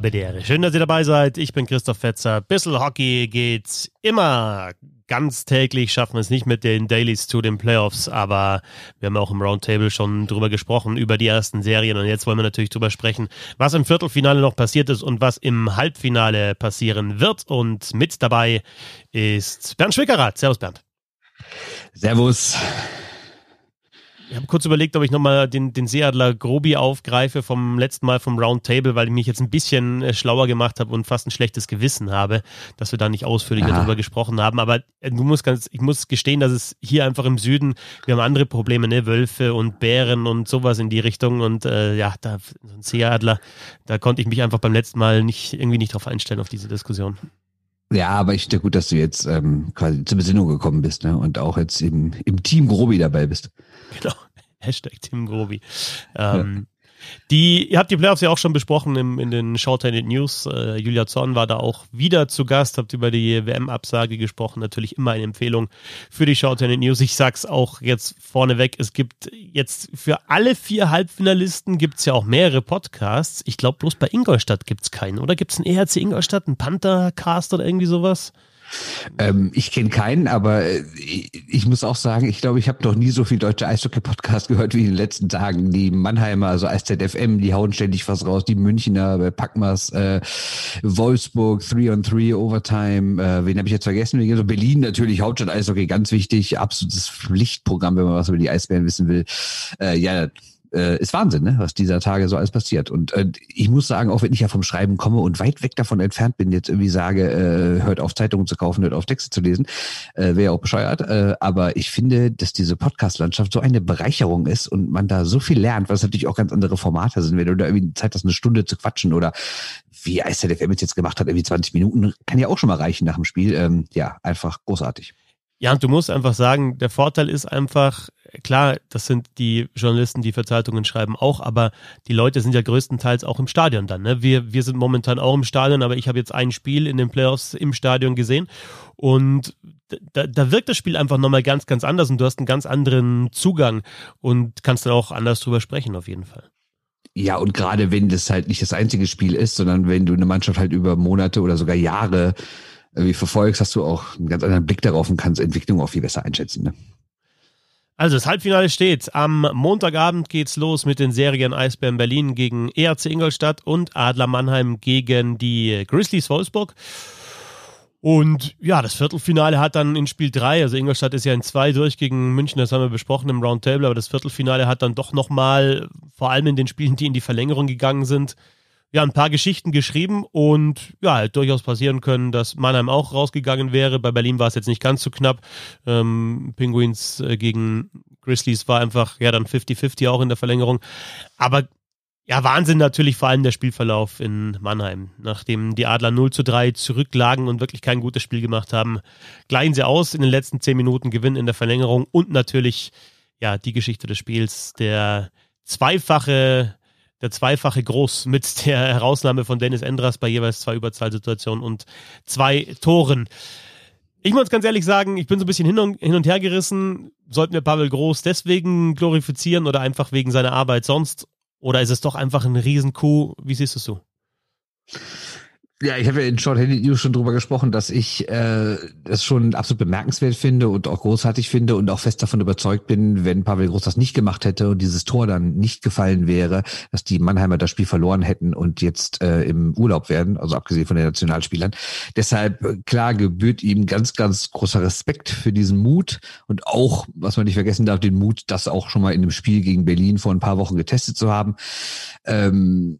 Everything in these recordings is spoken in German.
Habedere. Schön, dass ihr dabei seid. Ich bin Christoph Fetzer. Bissel Hockey geht's immer. Ganz täglich schaffen wir es nicht mit den Dailies zu den Playoffs, aber wir haben auch im Roundtable schon drüber gesprochen, über die ersten Serien. Und jetzt wollen wir natürlich drüber sprechen, was im Viertelfinale noch passiert ist und was im Halbfinale passieren wird. Und mit dabei ist Bernd Schwickerath. Servus, Bernd. Servus. Ich habe kurz überlegt, ob ich nochmal den, den Seeadler Grobi aufgreife vom letzten Mal vom Roundtable, weil ich mich jetzt ein bisschen äh, schlauer gemacht habe und fast ein schlechtes Gewissen habe, dass wir da nicht ausführlicher darüber gesprochen haben. Aber äh, du musst ganz, ich muss gestehen, dass es hier einfach im Süden, wir haben andere Probleme, ne? Wölfe und Bären und sowas in die Richtung. Und äh, ja, da so ein Seeadler, da konnte ich mich einfach beim letzten Mal nicht irgendwie nicht drauf einstellen auf diese Diskussion. Ja, aber ich finde gut, dass du jetzt ähm, quasi zur Besinnung gekommen bist ne? und auch jetzt im, im Team Grobi dabei bist. Genau. Hashtag Tim Grobi. Ähm, ja. Die, ihr habt die Playoffs ja auch schon besprochen im, in den Shorthanded News. Äh, Julia Zorn war da auch wieder zu Gast, habt über die WM-Absage gesprochen. Natürlich immer eine Empfehlung für die Shorthanded News. Ich sag's auch jetzt vorneweg, es gibt jetzt für alle vier Halbfinalisten gibt's ja auch mehrere Podcasts. Ich glaube, bloß bei Ingolstadt gibt's keinen. Oder gibt's einen ERC Ingolstadt, einen Panthercast oder irgendwie sowas? Ähm, ich kenne keinen, aber äh, ich, ich, muss auch sagen, ich glaube, ich habe noch nie so viel deutsche Eishockey-Podcast gehört wie in den letzten Tagen. Die Mannheimer, also SZFM, die hauen ständig was raus. Die Münchner, äh, Packmas, äh, Wolfsburg, 3 on 3 Overtime. Äh, wen habe ich jetzt vergessen? Also Berlin natürlich, Hauptstadt Eishockey, ganz wichtig. Absolutes Pflichtprogramm, wenn man was über die Eisbären wissen will. Äh, ja, äh, ist Wahnsinn, ne? was dieser Tage so alles passiert. Und äh, ich muss sagen, auch wenn ich ja vom Schreiben komme und weit weg davon entfernt bin, jetzt irgendwie sage, äh, hört auf Zeitungen zu kaufen, hört auf Texte zu lesen, äh, wäre ja auch bescheuert. Äh, aber ich finde, dass diese Podcast-Landschaft so eine Bereicherung ist und man da so viel lernt, was natürlich auch ganz andere Formate sind. Wenn du da irgendwie Zeit hast, eine Stunde zu quatschen oder wie ICDFM jetzt gemacht hat, irgendwie 20 Minuten, kann ja auch schon mal reichen nach dem Spiel. Ähm, ja, einfach großartig. Ja, und du musst einfach sagen, der Vorteil ist einfach, klar, das sind die Journalisten, die für Zeitungen schreiben, auch, aber die Leute sind ja größtenteils auch im Stadion dann. Ne? Wir, wir sind momentan auch im Stadion, aber ich habe jetzt ein Spiel in den Playoffs im Stadion gesehen und da, da wirkt das Spiel einfach nochmal ganz, ganz anders und du hast einen ganz anderen Zugang und kannst dann auch anders drüber sprechen, auf jeden Fall. Ja, und gerade wenn das halt nicht das einzige Spiel ist, sondern wenn du eine Mannschaft halt über Monate oder sogar Jahre wie verfolgst, hast du auch einen ganz anderen Blick darauf und kannst Entwicklung auch viel besser einschätzen. Ne? Also das Halbfinale steht. Am Montagabend geht's los mit den Serien Eisbären Berlin gegen ERC Ingolstadt und Adler Mannheim gegen die Grizzlies Wolfsburg. Und ja, das Viertelfinale hat dann in Spiel 3, also Ingolstadt ist ja in 2 durch gegen München, das haben wir besprochen im Roundtable, aber das Viertelfinale hat dann doch nochmal, vor allem in den Spielen, die in die Verlängerung gegangen sind, ja, ein paar Geschichten geschrieben und ja, halt durchaus passieren können, dass Mannheim auch rausgegangen wäre. Bei Berlin war es jetzt nicht ganz so knapp. Ähm, Penguins äh, gegen Grizzlies war einfach, ja, dann 50-50 auch in der Verlängerung. Aber ja, Wahnsinn natürlich vor allem der Spielverlauf in Mannheim. Nachdem die Adler 0 zu 3 zurücklagen und wirklich kein gutes Spiel gemacht haben, gleichen sie aus in den letzten 10 Minuten, gewinnen in der Verlängerung und natürlich, ja, die Geschichte des Spiels, der zweifache der zweifache Groß mit der Herausnahme von Dennis Endras bei jeweils zwei Überzahlsituationen und zwei Toren. Ich muss ganz ehrlich sagen, ich bin so ein bisschen hin und, her gerissen. Sollten wir Pavel Groß deswegen glorifizieren oder einfach wegen seiner Arbeit sonst? Oder ist es doch einfach ein Riesenkuh? Wie siehst du es so? Ja, ich habe ja in Short Handed News schon drüber gesprochen, dass ich äh, das schon absolut bemerkenswert finde und auch großartig finde und auch fest davon überzeugt bin, wenn Pavel Groß das nicht gemacht hätte und dieses Tor dann nicht gefallen wäre, dass die Mannheimer das Spiel verloren hätten und jetzt äh, im Urlaub werden, also abgesehen von den Nationalspielern. Deshalb, äh, klar, gebührt ihm ganz, ganz großer Respekt für diesen Mut und auch, was man nicht vergessen darf, den Mut, das auch schon mal in einem Spiel gegen Berlin vor ein paar Wochen getestet zu haben. Ähm,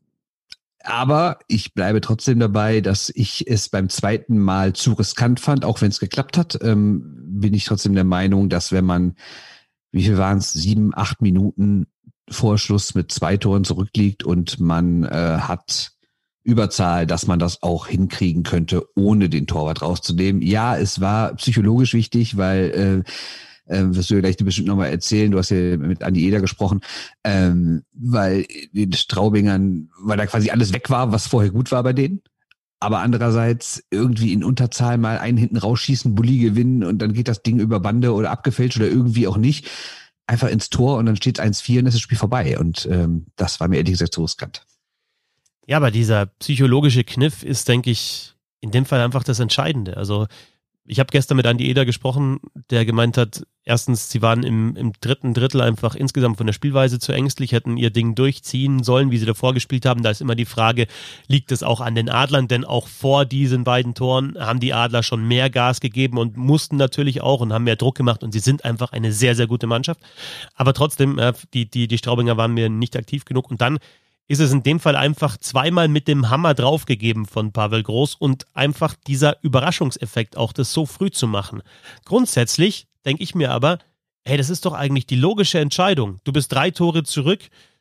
aber ich bleibe trotzdem dabei, dass ich es beim zweiten Mal zu riskant fand, auch wenn es geklappt hat, ähm, bin ich trotzdem der Meinung, dass wenn man, wie viel waren es, sieben, acht Minuten Vorschluss mit zwei Toren zurückliegt und man äh, hat Überzahl, dass man das auch hinkriegen könnte, ohne den Torwart rauszunehmen. Ja, es war psychologisch wichtig, weil äh, äh, wirst du ja gleich bestimmt nochmal erzählen. Du hast ja mit Andi Eder gesprochen, ähm, weil den Straubingern, weil da quasi alles weg war, was vorher gut war bei denen. Aber andererseits irgendwie in Unterzahl mal einen hinten rausschießen, Bulli gewinnen und dann geht das Ding über Bande oder abgefälscht oder irgendwie auch nicht. Einfach ins Tor und dann steht 1-4 und ist das Spiel vorbei. Und ähm, das war mir ehrlich gesagt zu riskant. Ja, aber dieser psychologische Kniff ist, denke ich, in dem Fall einfach das Entscheidende. Also ich habe gestern mit Andy Eder gesprochen, der gemeint hat, erstens, sie waren im, im dritten Drittel einfach insgesamt von der Spielweise zu ängstlich, hätten ihr Ding durchziehen sollen, wie sie davor gespielt haben. Da ist immer die Frage, liegt es auch an den Adlern? Denn auch vor diesen beiden Toren haben die Adler schon mehr Gas gegeben und mussten natürlich auch und haben mehr Druck gemacht und sie sind einfach eine sehr, sehr gute Mannschaft. Aber trotzdem, die, die, die Straubinger waren mir nicht aktiv genug und dann ist es in dem Fall einfach zweimal mit dem Hammer draufgegeben von Pavel Groß und einfach dieser Überraschungseffekt auch, das so früh zu machen. Grundsätzlich denke ich mir aber, hey, das ist doch eigentlich die logische Entscheidung. Du bist drei Tore zurück.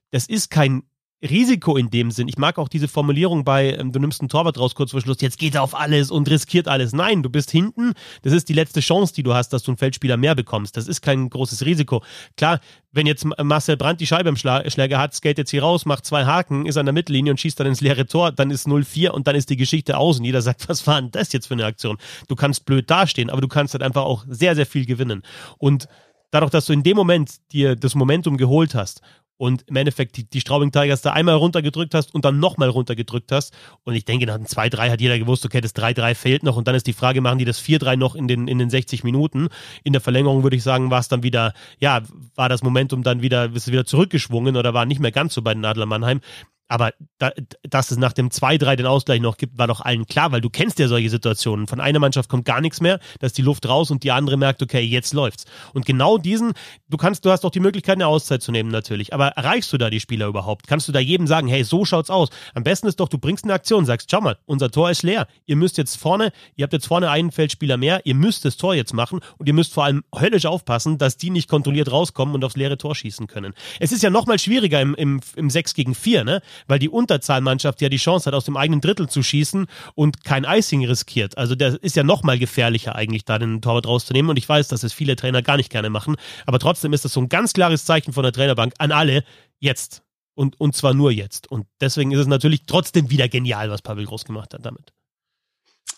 Das ist kein Risiko in dem Sinn. Ich mag auch diese Formulierung bei, ähm, du nimmst einen Torwart raus kurz vor Schluss, jetzt geht er auf alles und riskiert alles. Nein, du bist hinten. Das ist die letzte Chance, die du hast, dass du einen Feldspieler mehr bekommst. Das ist kein großes Risiko. Klar, wenn jetzt Marcel Brandt die Scheibe im Schläger hat, skate jetzt hier raus, macht zwei Haken, ist an der Mittellinie und schießt dann ins leere Tor, dann ist 0-4 und dann ist die Geschichte aus und jeder sagt, was war denn das jetzt für eine Aktion? Du kannst blöd dastehen, aber du kannst halt einfach auch sehr, sehr viel gewinnen. Und dadurch, dass du in dem Moment dir das Momentum geholt hast und im Endeffekt die, die Straubing Tigers da einmal runtergedrückt hast und dann nochmal runtergedrückt hast. Und ich denke, nach dem 2-3 hat jeder gewusst, okay, das 3-3 fehlt noch und dann ist die Frage, machen die das 4-3 noch in den, in den 60 Minuten? In der Verlängerung würde ich sagen, war es dann wieder, ja, war das Momentum dann wieder, ist wieder zurückgeschwungen oder war nicht mehr ganz so bei den Adler Mannheim. Aber da, dass es nach dem 2-3 den Ausgleich noch gibt, war doch allen klar, weil du kennst ja solche Situationen. Von einer Mannschaft kommt gar nichts mehr, da ist die Luft raus und die andere merkt, okay, jetzt läuft's. Und genau diesen, du kannst, du hast doch die Möglichkeit, eine Auszeit zu nehmen natürlich. Aber erreichst du da die Spieler überhaupt? Kannst du da jedem sagen, hey, so schaut's aus? Am besten ist doch, du bringst eine Aktion, sagst, schau mal, unser Tor ist leer. Ihr müsst jetzt vorne, ihr habt jetzt vorne einen Feldspieler mehr, ihr müsst das Tor jetzt machen und ihr müsst vor allem höllisch aufpassen, dass die nicht kontrolliert rauskommen und aufs leere Tor schießen können. Es ist ja nochmal schwieriger im, im, im 6 gegen 4, ne? Weil die Unterzahl Mannschaft ja die Chance hat, aus dem eigenen Drittel zu schießen und kein Icing riskiert. Also der ist ja noch mal gefährlicher eigentlich, da den Torwart rauszunehmen. Und ich weiß, dass es viele Trainer gar nicht gerne machen. Aber trotzdem ist das so ein ganz klares Zeichen von der Trainerbank an alle, jetzt. Und, und zwar nur jetzt. Und deswegen ist es natürlich trotzdem wieder genial, was Pavel Groß gemacht hat damit.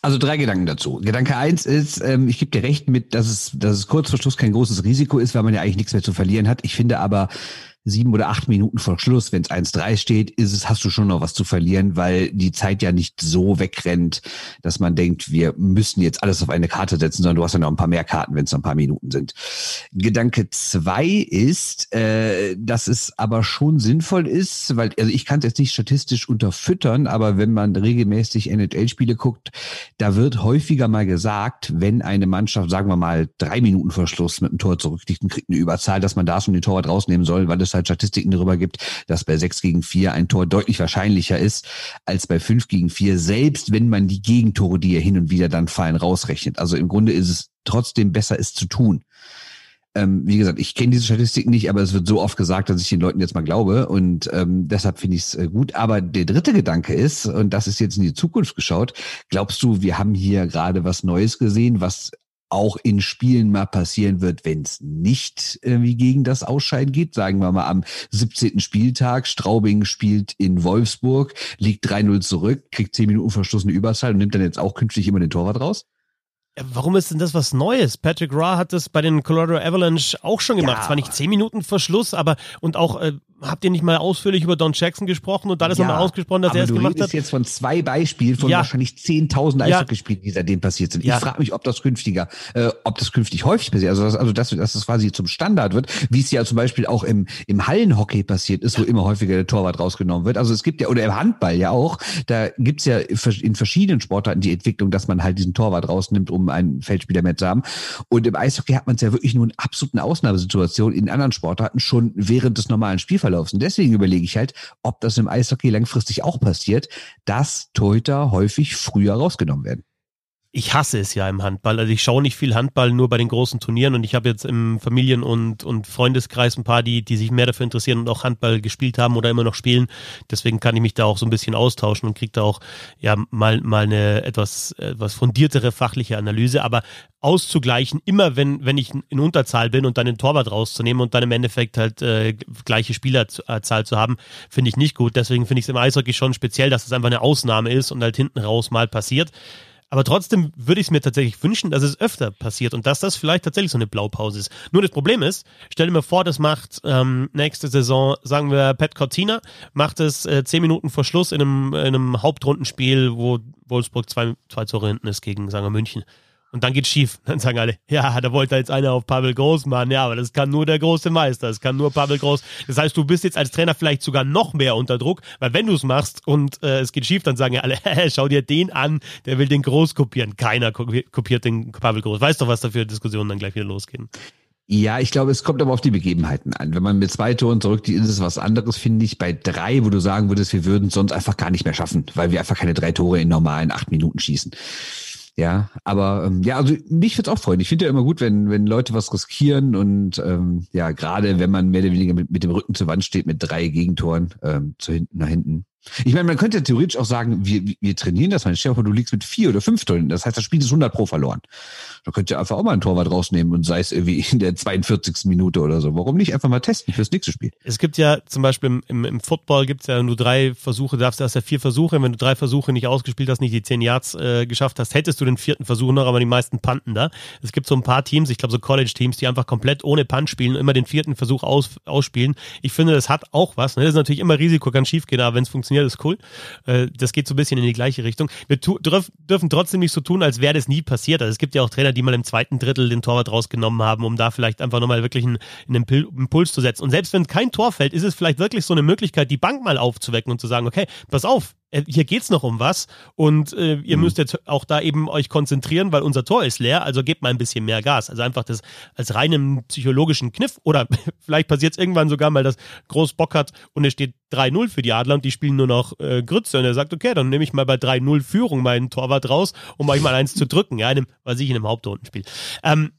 Also drei Gedanken dazu. Gedanke eins ist, ähm, ich gebe dir recht mit, dass es, dass es kurz vor Schluss kein großes Risiko ist, weil man ja eigentlich nichts mehr zu verlieren hat. Ich finde aber, sieben oder acht Minuten vor Schluss, wenn es 1-3 steht, ist es, hast du schon noch was zu verlieren, weil die Zeit ja nicht so wegrennt, dass man denkt, wir müssen jetzt alles auf eine Karte setzen, sondern du hast ja noch ein paar mehr Karten, wenn es noch ein paar Minuten sind. Gedanke zwei ist, äh, dass es aber schon sinnvoll ist, weil, also ich kann es jetzt nicht statistisch unterfüttern, aber wenn man regelmäßig NHL-Spiele guckt, da wird häufiger mal gesagt, wenn eine Mannschaft, sagen wir mal, drei Minuten vor Schluss mit einem Tor zurückliegt und kriegt eine Überzahl, dass man da schon den Torwart rausnehmen soll, weil es es halt Statistiken darüber gibt, dass bei 6 gegen 4 ein Tor deutlich wahrscheinlicher ist als bei 5 gegen 4, selbst wenn man die Gegentore, die ja hin und wieder dann fallen, rausrechnet. Also im Grunde ist es trotzdem besser, es zu tun. Ähm, wie gesagt, ich kenne diese Statistiken nicht, aber es wird so oft gesagt, dass ich den Leuten jetzt mal glaube und ähm, deshalb finde ich es äh, gut. Aber der dritte Gedanke ist, und das ist jetzt in die Zukunft geschaut, glaubst du, wir haben hier gerade was Neues gesehen, was auch in Spielen mal passieren wird, wenn es nicht irgendwie gegen das Ausscheiden geht. Sagen wir mal am 17. Spieltag, Straubing spielt in Wolfsburg, liegt 3-0 zurück, kriegt 10 Minuten verschlossene Überzahl und nimmt dann jetzt auch künftig immer den Torwart raus? Warum ist denn das was Neues? Patrick Ra hat das bei den Colorado Avalanche auch schon gemacht. Ja. Zwar nicht 10 Minuten Verschluss, aber und auch äh, habt ihr nicht mal ausführlich über Don Jackson gesprochen und ist ja, nochmal ausgesprochen, dass er es gemacht hat? Du redest jetzt von zwei Beispielen von ja. wahrscheinlich 10.000 Eishockeyspielen, die seitdem passiert sind. Ich frage mich, ob das künftiger, äh, ob das künftig häufig passiert. Also, das, also dass, dass das quasi zum Standard wird, wie es ja zum Beispiel auch im, im Hallenhockey passiert ist, wo immer häufiger der Torwart rausgenommen wird. Also es gibt ja, oder im Handball ja auch, da gibt's ja in verschiedenen Sportarten die Entwicklung, dass man halt diesen Torwart rausnimmt, um einen Feldspieler mehr zu haben. Und im Eishockey hat man es ja wirklich nur in absoluten Ausnahmesituationen, in anderen Sportarten schon während des normalen Spielverlaufs. Und deswegen überlege ich halt, ob das im Eishockey langfristig auch passiert, dass Torhüter häufig früher rausgenommen werden ich hasse es ja im Handball. Also ich schaue nicht viel Handball, nur bei den großen Turnieren und ich habe jetzt im Familien- und, und Freundeskreis ein paar, die, die sich mehr dafür interessieren und auch Handball gespielt haben oder immer noch spielen. Deswegen kann ich mich da auch so ein bisschen austauschen und kriege da auch ja mal, mal eine etwas, etwas fundiertere fachliche Analyse. Aber auszugleichen, immer wenn, wenn ich in Unterzahl bin und dann den Torwart rauszunehmen und dann im Endeffekt halt äh, gleiche Spielerzahl zu haben, finde ich nicht gut. Deswegen finde ich es im Eishockey schon speziell, dass es einfach eine Ausnahme ist und halt hinten raus mal passiert. Aber trotzdem würde ich es mir tatsächlich wünschen, dass es öfter passiert und dass das vielleicht tatsächlich so eine Blaupause ist. Nur das Problem ist, stell dir mal vor, das macht ähm, nächste Saison, sagen wir, Pat Cortina, macht es äh, zehn Minuten vor Schluss in einem, in einem Hauptrundenspiel, wo Wolfsburg zwei, zwei Tore hinten ist gegen, sagen wir, München. Und dann geht's schief. Dann sagen alle, ja, da wollte jetzt einer auf Pavel Groß machen. Ja, aber das kann nur der große Meister. Das kann nur Pavel Groß. Das heißt, du bist jetzt als Trainer vielleicht sogar noch mehr unter Druck, weil wenn du es machst und äh, es geht schief, dann sagen ja alle, schau dir den an, der will den Groß kopieren. Keiner kopiert den Pavel Groß. Weißt doch, was da für Diskussionen dann gleich wieder losgehen. Ja, ich glaube, es kommt aber auf die Begebenheiten an. Wenn man mit zwei Toren zurück, ist es was anderes, finde ich. Bei drei, wo du sagen würdest, wir würden es sonst einfach gar nicht mehr schaffen, weil wir einfach keine drei Tore in normalen acht Minuten schießen. Ja, aber ähm, ja, also mich würde es auch freuen. Ich finde ja immer gut, wenn, wenn Leute was riskieren und ähm, ja, gerade wenn man mehr oder weniger mit, mit dem Rücken zur Wand steht mit drei Gegentoren ähm, zu hinten nach hinten. Ich meine, man könnte theoretisch auch sagen, wir, wir trainieren das mal. Stell dir vor, du liegst mit vier oder fünf Toren. Das heißt, das Spiel ist 100 pro verloren. Da könnt ihr einfach auch mal ein Torwart rausnehmen und sei es irgendwie in der 42. Minute oder so. Warum nicht einfach mal testen fürs nächste Spiel? Es gibt ja zum Beispiel im, im, im Football gibt es ja nur drei Versuche, du darfst erst ja vier Versuche. Wenn du drei Versuche nicht ausgespielt hast, nicht die zehn Yards äh, geschafft hast, hättest du den vierten Versuch noch, aber die meisten panten da. Es gibt so ein paar Teams, ich glaube so College-Teams, die einfach komplett ohne Punt spielen und immer den vierten Versuch aus, ausspielen. Ich finde, das hat auch was. Ne? Das ist natürlich immer Risiko, kann schief gehen, aber wenn es funktioniert, ist cool. Äh, das geht so ein bisschen in die gleiche Richtung. Wir dürfen trotzdem nicht so tun, als wäre das nie passiert. Also es gibt ja auch Trainer, die mal im zweiten Drittel den Torwart rausgenommen haben, um da vielleicht einfach nochmal wirklich einen, einen Impuls zu setzen. Und selbst wenn kein Tor fällt, ist es vielleicht wirklich so eine Möglichkeit, die Bank mal aufzuwecken und zu sagen, okay, pass auf, hier geht's noch um was und äh, ihr mhm. müsst jetzt auch da eben euch konzentrieren, weil unser Tor ist leer, also gebt mal ein bisschen mehr Gas. Also einfach das als reinen psychologischen Kniff oder vielleicht passiert es irgendwann sogar mal, dass Groß Bock hat und es steht 3-0 für die Adler und die spielen nur noch äh, Grütze und er sagt, okay, dann nehme ich mal bei 3-0 Führung meinen Torwart raus, um euch mal eins zu drücken, ja, in einem, was ich in einem Hauptrundenspiel. Ähm,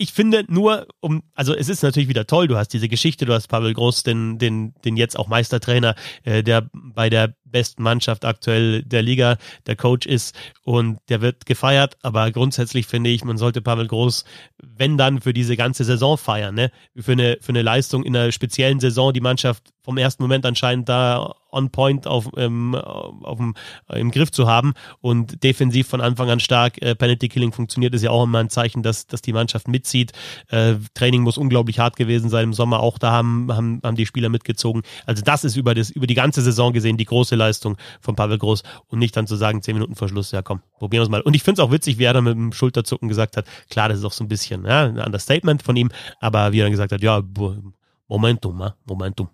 ich finde nur, um, also es ist natürlich wieder toll, du hast diese Geschichte, du hast Pavel Groß, den, den, den jetzt auch Meistertrainer, äh, der bei der besten Mannschaft aktuell der Liga der Coach ist und der wird gefeiert, aber grundsätzlich finde ich, man sollte Pavel Groß, wenn dann für diese ganze Saison feiern, ne? Für eine, für eine Leistung in einer speziellen Saison die Mannschaft vom ersten Moment anscheinend da on point auf, ähm, auf dem, im Griff zu haben und defensiv von Anfang an stark. Äh, Penalty Killing funktioniert, ist ja auch immer ein Zeichen, dass, dass die Mannschaft mitzieht. Äh, Training muss unglaublich hart gewesen sein im Sommer. Auch da haben, haben, haben die Spieler mitgezogen. Also das ist über, das, über die ganze Saison gesehen die große Leistung von Pavel Groß und nicht dann zu sagen, zehn Minuten vor Schluss, ja komm, probieren wir es mal. Und ich finde es auch witzig, wie er dann mit dem Schulterzucken gesagt hat, klar, das ist auch so ein bisschen ja, ein Understatement von ihm, aber wie er dann gesagt hat, ja, Momentum, Momentum.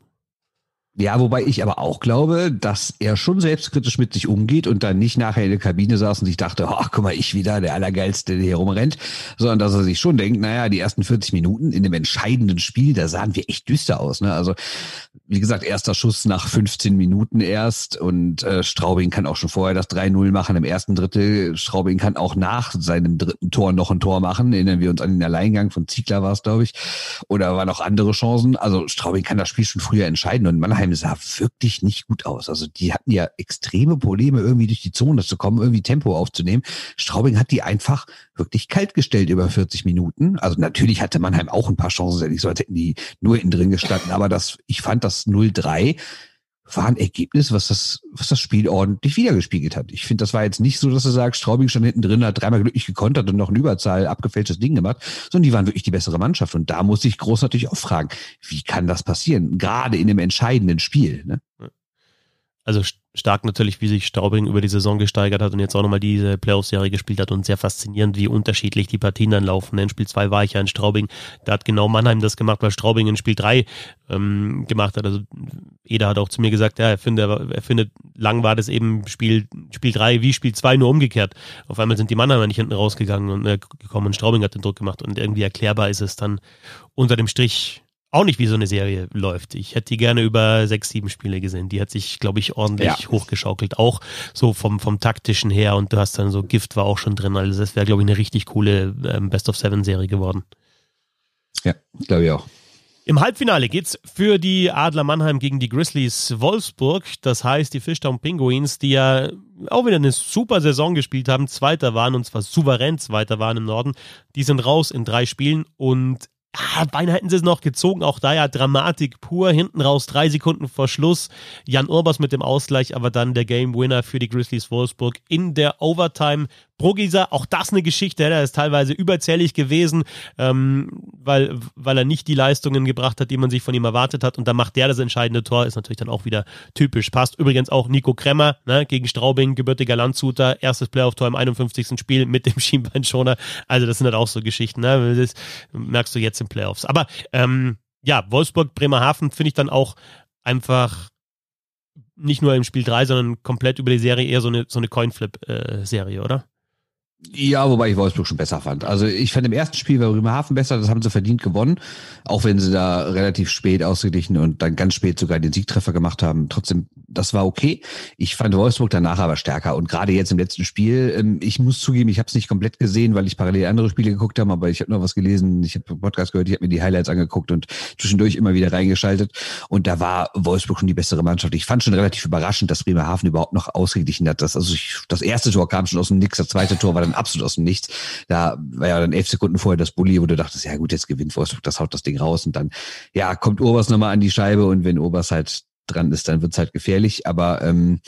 Ja, wobei ich aber auch glaube, dass er schon selbstkritisch mit sich umgeht und dann nicht nachher in der Kabine saß und sich dachte, ach, guck mal, ich wieder, der Allergeilste, der hier rumrennt, sondern dass er sich schon denkt, naja, die ersten 40 Minuten in dem entscheidenden Spiel, da sahen wir echt düster aus. Ne? Also, wie gesagt, erster Schuss nach 15 Minuten erst und äh, Straubing kann auch schon vorher das 3-0 machen im ersten Drittel. Straubing kann auch nach seinem dritten Tor noch ein Tor machen. Erinnern wir uns an den Alleingang von Ziegler war es, glaube ich. Oder waren auch andere Chancen. Also Straubing kann das Spiel schon früher entscheiden und Mannheim Hoffenheim sah wirklich nicht gut aus. Also die hatten ja extreme Probleme, irgendwie durch die Zone zu kommen, irgendwie Tempo aufzunehmen. Straubing hat die einfach wirklich kalt gestellt über 40 Minuten. Also natürlich hatte Mannheim auch ein paar Chancen, nicht so die nur innen drin gestanden. Aber das, ich fand das 0-3 war ein Ergebnis, was das, was das Spiel ordentlich wiedergespiegelt hat. Ich finde, das war jetzt nicht so, dass du sagst, Straubing stand hinten drin, hat dreimal glücklich gekontert und noch eine Überzahl abgefälschtes Ding gemacht, sondern die waren wirklich die bessere Mannschaft. Und da muss ich groß natürlich auch fragen, wie kann das passieren? Gerade in einem entscheidenden Spiel. Ne? Also stark natürlich, wie sich Straubing über die Saison gesteigert hat und jetzt auch nochmal diese Playoff-Serie gespielt hat und sehr faszinierend, wie unterschiedlich die Partien dann laufen. In Spiel 2 war ich ja in Straubing, da hat genau Mannheim das gemacht, weil Straubing in Spiel 3 ähm, gemacht hat. Also Eder hat auch zu mir gesagt, ja, er findet, er findet, lang war das eben Spiel, Spiel 3 wie Spiel 2 nur umgekehrt. Auf einmal sind die Mannheimer nicht hinten rausgegangen und äh, gekommen und Straubing hat den Druck gemacht und irgendwie erklärbar ist es dann unter dem Strich auch nicht, wie so eine Serie läuft. Ich hätte die gerne über sechs, sieben Spiele gesehen. Die hat sich, glaube ich, ordentlich ja. hochgeschaukelt. Auch so vom, vom taktischen her. Und du hast dann so Gift war auch schon drin. Also das wäre, glaube ich, eine richtig coole ähm, Best of Seven Serie geworden. Ja, glaube ich auch. Im Halbfinale geht's für die Adler Mannheim gegen die Grizzlies Wolfsburg. Das heißt, die Fishtown Penguins, die ja auch wieder eine super Saison gespielt haben, Zweiter waren und zwar souverän Zweiter waren im Norden, die sind raus in drei Spielen und ja, beinahe hätten sie es noch gezogen. Auch da ja Dramatik pur. Hinten raus drei Sekunden vor Schluss. Jan Urbas mit dem Ausgleich, aber dann der Game Winner für die Grizzlies Wolfsburg in der Overtime. Brugisa, auch das eine Geschichte, er ist teilweise überzählig gewesen, ähm, weil, weil er nicht die Leistungen gebracht hat, die man sich von ihm erwartet hat. Und dann macht der das entscheidende Tor, ist natürlich dann auch wieder typisch. Passt übrigens auch Nico Kremmer ne, gegen Straubing, gebürtiger Landshuter, erstes Playoff-Tor im 51. Spiel mit dem Schienbeinschoner. Also das sind halt auch so Geschichten, ne? das merkst du jetzt im Playoffs. Aber ähm, ja, Wolfsburg, Bremerhaven finde ich dann auch einfach nicht nur im Spiel 3, sondern komplett über die Serie eher so eine, so eine Coinflip-Serie, äh, oder? Ja, wobei ich Wolfsburg schon besser fand. Also ich fand im ersten Spiel war Bremerhaven besser, das haben sie verdient gewonnen, auch wenn sie da relativ spät ausgeglichen und dann ganz spät sogar den Siegtreffer gemacht haben. Trotzdem, das war okay. Ich fand Wolfsburg danach aber stärker und gerade jetzt im letzten Spiel, ähm, ich muss zugeben, ich habe es nicht komplett gesehen, weil ich parallel andere Spiele geguckt habe, aber ich habe noch was gelesen, ich habe Podcast gehört, ich habe mir die Highlights angeguckt und zwischendurch immer wieder reingeschaltet und da war Wolfsburg schon die bessere Mannschaft. Ich fand schon relativ überraschend, dass Bremerhaven überhaupt noch ausgeglichen hat. Das, also ich, das erste Tor kam schon aus dem Nix, das zweite Tor war dann absolut aus dem Nichts. Da war ja dann elf Sekunden vorher das Bulli, wo du dachtest, ja gut, jetzt gewinnt Wolfsburg, das haut das Ding raus und dann, ja, kommt Obers nochmal an die Scheibe und wenn Obers halt dran ist, dann wird's halt gefährlich. Aber ähm,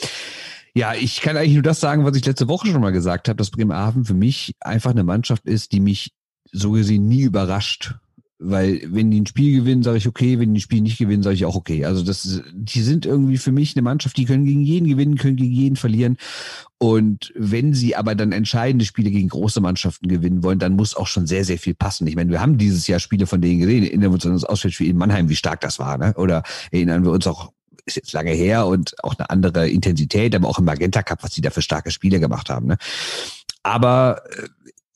ja, ich kann eigentlich nur das sagen, was ich letzte Woche schon mal gesagt habe, dass Bremerhaven für mich einfach eine Mannschaft ist, die mich so gesehen nie überrascht weil wenn die ein Spiel gewinnen, sage ich okay, wenn die ein Spiel nicht gewinnen, sage ich auch okay. Also das, die sind irgendwie für mich eine Mannschaft, die können gegen jeden gewinnen, können gegen jeden verlieren. Und wenn sie aber dann entscheidende Spiele gegen große Mannschaften gewinnen wollen, dann muss auch schon sehr, sehr viel passen. Ich meine, wir haben dieses Jahr Spiele von denen gesehen. Erinnern wir uns an das Auswärtsspiel in Mannheim, wie stark das war, ne? Oder erinnern wir uns auch ist jetzt lange her und auch eine andere Intensität, aber auch im Magenta Cup, was sie da für starke Spiele gemacht haben. Ne? Aber äh,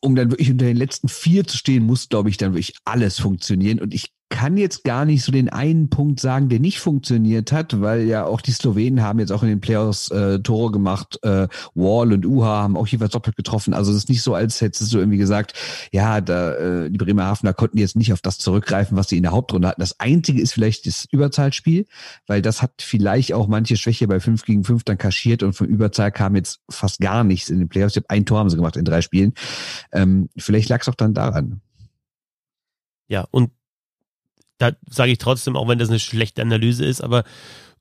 um dann wirklich unter den letzten vier zu stehen, muss, glaube ich, dann wirklich alles funktionieren. Und ich kann jetzt gar nicht so den einen Punkt sagen, der nicht funktioniert hat, weil ja auch die Slowenen haben jetzt auch in den Playoffs äh, Tore gemacht. Äh, Wall und Uha haben auch jeweils doppelt getroffen. Also es ist nicht so, als hättest du irgendwie gesagt, ja, da, äh, die Bremerhavener konnten jetzt nicht auf das zurückgreifen, was sie in der Hauptrunde hatten. Das Einzige ist vielleicht das Überzahlspiel, weil das hat vielleicht auch manche Schwäche bei 5 gegen 5 dann kaschiert und von Überzahl kam jetzt fast gar nichts in den Playoffs. Ein Tor haben sie gemacht in drei Spielen. Ähm, vielleicht lag es auch dann daran. Ja, und da sage ich trotzdem, auch wenn das eine schlechte Analyse ist, aber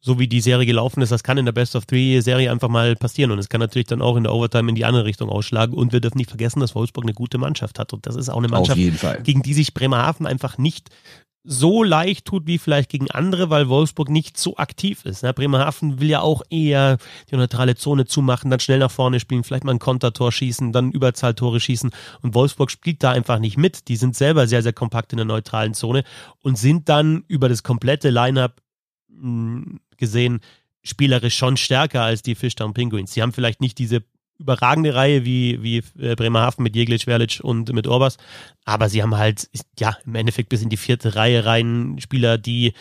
so wie die Serie gelaufen ist, das kann in der Best of Three Serie einfach mal passieren. Und es kann natürlich dann auch in der Overtime in die andere Richtung ausschlagen. Und wir dürfen nicht vergessen, dass Wolfsburg eine gute Mannschaft hat. Und das ist auch eine Mannschaft, gegen die sich Bremerhaven einfach nicht so leicht tut wie vielleicht gegen andere, weil Wolfsburg nicht so aktiv ist. Ne? Bremerhaven will ja auch eher die neutrale Zone zumachen, dann schnell nach vorne spielen, vielleicht mal ein Kontertor schießen, dann Überzahltore schießen und Wolfsburg spielt da einfach nicht mit. Die sind selber sehr, sehr kompakt in der neutralen Zone und sind dann über das komplette Line-up hm, gesehen spielerisch schon stärker als die Fishtown Penguins. Sie haben vielleicht nicht diese überragende Reihe wie, wie äh, Bremerhaven mit Jeglic, Verlic und mit Orbas. Aber sie haben halt, ja, im Endeffekt bis in die vierte Reihe rein Spieler, die,